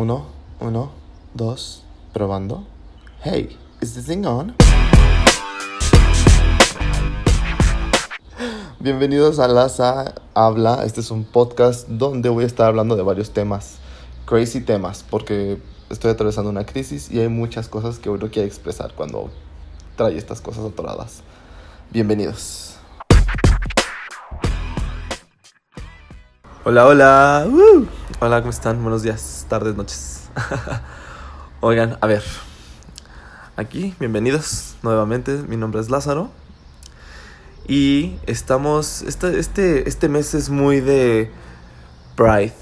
Uno, uno, dos, probando. Hey, is this thing on? Bienvenidos a Laza Habla. Este es un podcast donde voy a estar hablando de varios temas, crazy temas, porque estoy atravesando una crisis y hay muchas cosas que uno quiere expresar cuando trae estas cosas atoradas. Bienvenidos. Hola, hola. Uh. Hola, ¿cómo están? Buenos días, tardes, noches. Oigan, a ver. Aquí, bienvenidos nuevamente. Mi nombre es Lázaro. Y estamos. Este, este, este mes es muy de Pride.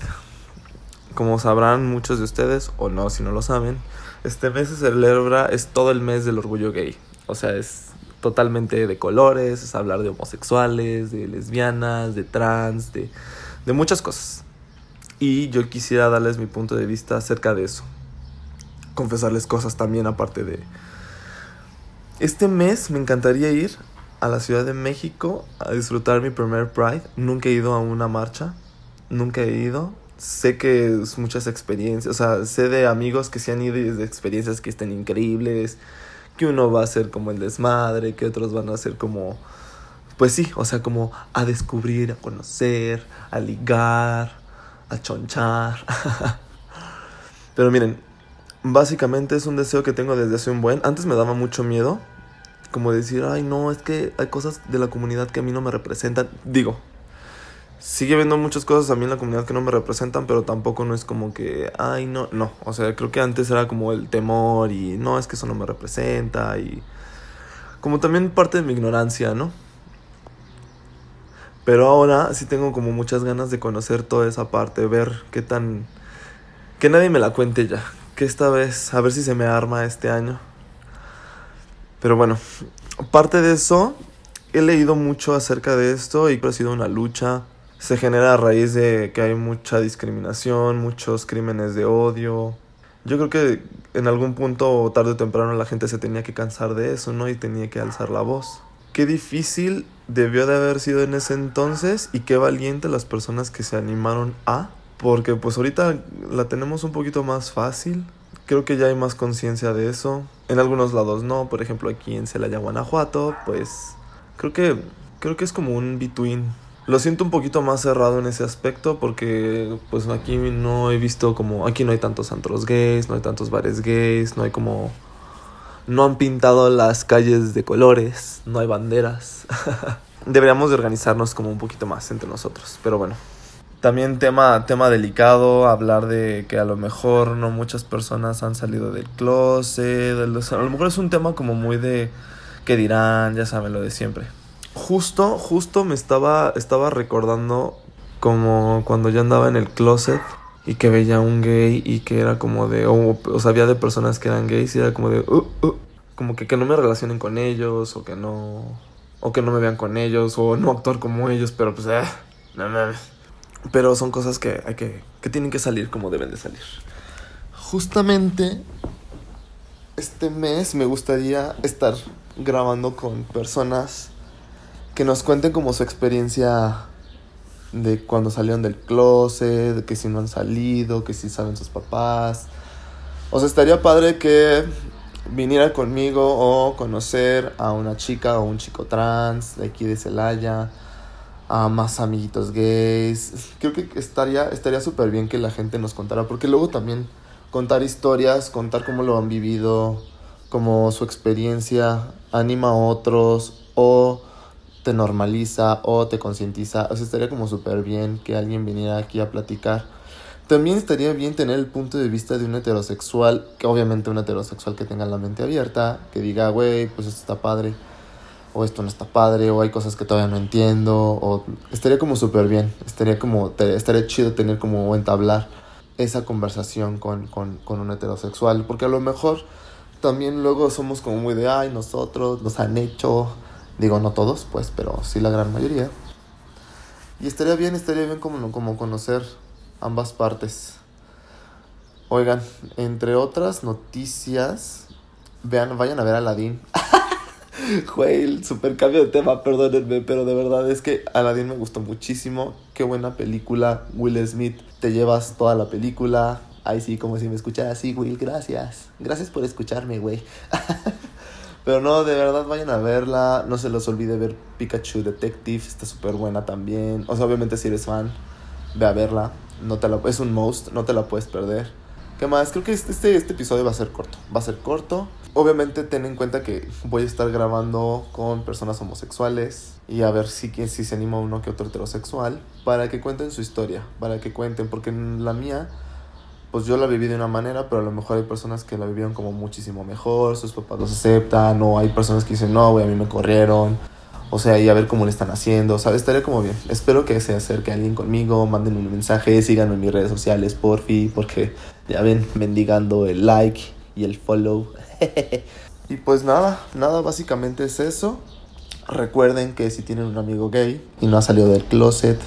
Como sabrán muchos de ustedes, o no, si no lo saben, este mes se celebra, es todo el mes del orgullo gay. O sea, es totalmente de colores, es hablar de homosexuales, de lesbianas, de trans, de, de muchas cosas. Y yo quisiera darles mi punto de vista acerca de eso. Confesarles cosas también aparte de... Este mes me encantaría ir a la Ciudad de México a disfrutar mi primer Pride. Nunca he ido a una marcha. Nunca he ido. Sé que es muchas experiencias. O sea, sé de amigos que se han ido y de experiencias que estén increíbles. Que uno va a ser como el desmadre. Que otros van a ser como... Pues sí, o sea, como a descubrir, a conocer, a ligar a chonchar. Pero miren, básicamente es un deseo que tengo desde hace un buen. Antes me daba mucho miedo. Como decir, ay no, es que hay cosas de la comunidad que a mí no me representan. Digo, sigue habiendo muchas cosas a mí en la comunidad que no me representan, pero tampoco no es como que, ay no, no. O sea, creo que antes era como el temor y no, es que eso no me representa y... Como también parte de mi ignorancia, ¿no? Pero ahora sí tengo como muchas ganas de conocer toda esa parte, ver qué tan... Que nadie me la cuente ya. Que esta vez, a ver si se me arma este año. Pero bueno, parte de eso, he leído mucho acerca de esto y ha sido una lucha. Se genera a raíz de que hay mucha discriminación, muchos crímenes de odio. Yo creo que en algún punto, tarde o temprano, la gente se tenía que cansar de eso, ¿no? Y tenía que alzar la voz. Qué difícil debió de haber sido en ese entonces y qué valiente las personas que se animaron a. Porque pues ahorita la tenemos un poquito más fácil. Creo que ya hay más conciencia de eso. En algunos lados no. Por ejemplo aquí en Celaya, Guanajuato, pues creo que, creo que es como un between. Lo siento un poquito más cerrado en ese aspecto porque pues aquí no he visto como... Aquí no hay tantos antros gays, no hay tantos bares gays, no hay como no han pintado las calles de colores, no hay banderas. Deberíamos de organizarnos como un poquito más entre nosotros, pero bueno. También tema, tema delicado, hablar de que a lo mejor no muchas personas han salido del closet, a lo mejor es un tema como muy de que dirán, ya saben lo de siempre. Justo, justo me estaba, estaba recordando como cuando yo andaba en el closet y que veía un gay y que era como de, o, o sabía de personas que eran gays y era como de, uh, uh, como que, que no me relacionen con ellos o que no, o que no me vean con ellos o no actuar como ellos, pero pues, eh, no mames. Pero son cosas que hay que, que tienen que salir como deben de salir. Justamente este mes me gustaría estar grabando con personas que nos cuenten como su experiencia de cuando salieron del closet, de que si no han salido, que si saben sus papás. O sea, estaría padre que viniera conmigo o conocer a una chica o un chico trans de aquí de Celaya, a más amiguitos gays. Creo que estaría estaría súper bien que la gente nos contara, porque luego también contar historias, contar cómo lo han vivido, como su experiencia anima a otros o te normaliza o te concientiza. O sea, estaría como súper bien que alguien viniera aquí a platicar. También estaría bien tener el punto de vista de un heterosexual, que obviamente un heterosexual que tenga la mente abierta, que diga, güey, pues esto está padre, o esto no está padre, o hay cosas que todavía no entiendo, o estaría como súper bien, estaría como, estaría chido tener como entablar esa conversación con, con, con un heterosexual, porque a lo mejor también luego somos como muy de, ay, nosotros nos han hecho, Digo, no todos, pues, pero sí la gran mayoría. Y estaría bien, estaría bien como, como conocer ambas partes. Oigan, entre otras noticias, vean, vayan a ver a Aladdin. Güey, el super cambio de tema, perdónenme, pero de verdad es que Aladdin me gustó muchísimo. Qué buena película. Will Smith, te llevas toda la película. Ay, sí, como si me escuchara así, Will, gracias. Gracias por escucharme, güey. Pero no, de verdad vayan a verla. No se los olvide ver Pikachu Detective. Está súper buena también. O sea, obviamente si eres fan, ve a verla. No te la, es un most, no te la puedes perder. ¿Qué más? Creo que este, este, este episodio va a ser corto. Va a ser corto. Obviamente ten en cuenta que voy a estar grabando con personas homosexuales y a ver si, si se anima uno que otro heterosexual para que cuenten su historia, para que cuenten, porque la mía pues yo la viví de una manera, pero a lo mejor hay personas que la vivieron como muchísimo mejor, sus papás los aceptan, o hay personas que dicen, no, güey, a mí me corrieron, o sea, y a ver cómo le están haciendo, ¿sabes? Estaría como bien. Espero que se acerque alguien conmigo, mándenme un mensaje, síganme en mis redes sociales, porfi, porque ya ven, mendigando el like y el follow. y pues nada, nada, básicamente es eso. Recuerden que si tienen un amigo gay y no ha salido del closet,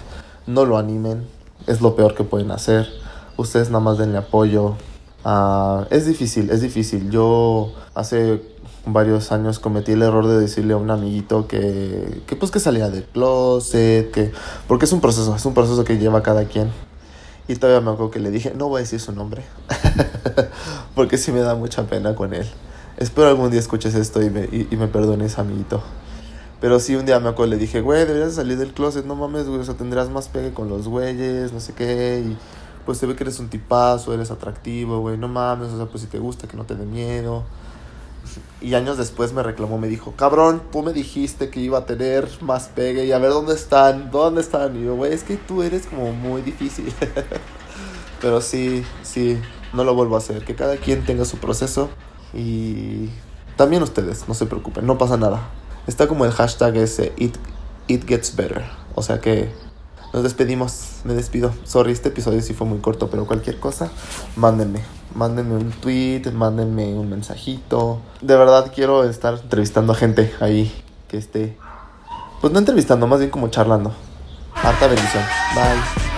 no lo animen, es lo peor que pueden hacer ustedes nada más denle apoyo. Uh, es difícil, es difícil. Yo hace varios años cometí el error de decirle a un amiguito que, que pues que salía del closet, que porque es un proceso, es un proceso que lleva cada quien. Y todavía me acuerdo que le dije, no voy a decir su nombre, porque sí me da mucha pena con él. Espero algún día escuches esto y me, y, y me perdones, amiguito. Pero sí, un día me acuerdo, le dije, güey, deberías salir del closet, no mames, güey, o sea, tendrás más pegue con los güeyes, no sé qué, y pues se ve que eres un tipazo, eres atractivo, güey, no mames, o sea, pues si te gusta, que no te dé miedo. Y años después me reclamó, me dijo, cabrón, tú me dijiste que iba a tener más pegue y a ver dónde están, dónde están. Y yo, güey, es que tú eres como muy difícil. Pero sí, sí, no lo vuelvo a hacer. Que cada quien tenga su proceso y también ustedes, no se preocupen, no pasa nada. Está como el hashtag ese, it, it gets better. O sea que nos despedimos, me despido. Sorry, este episodio sí fue muy corto, pero cualquier cosa, mándenme. Mándenme un tweet, mándenme un mensajito. De verdad quiero estar entrevistando a gente ahí que esté. Pues no entrevistando, más bien como charlando. Harta bendición. Bye.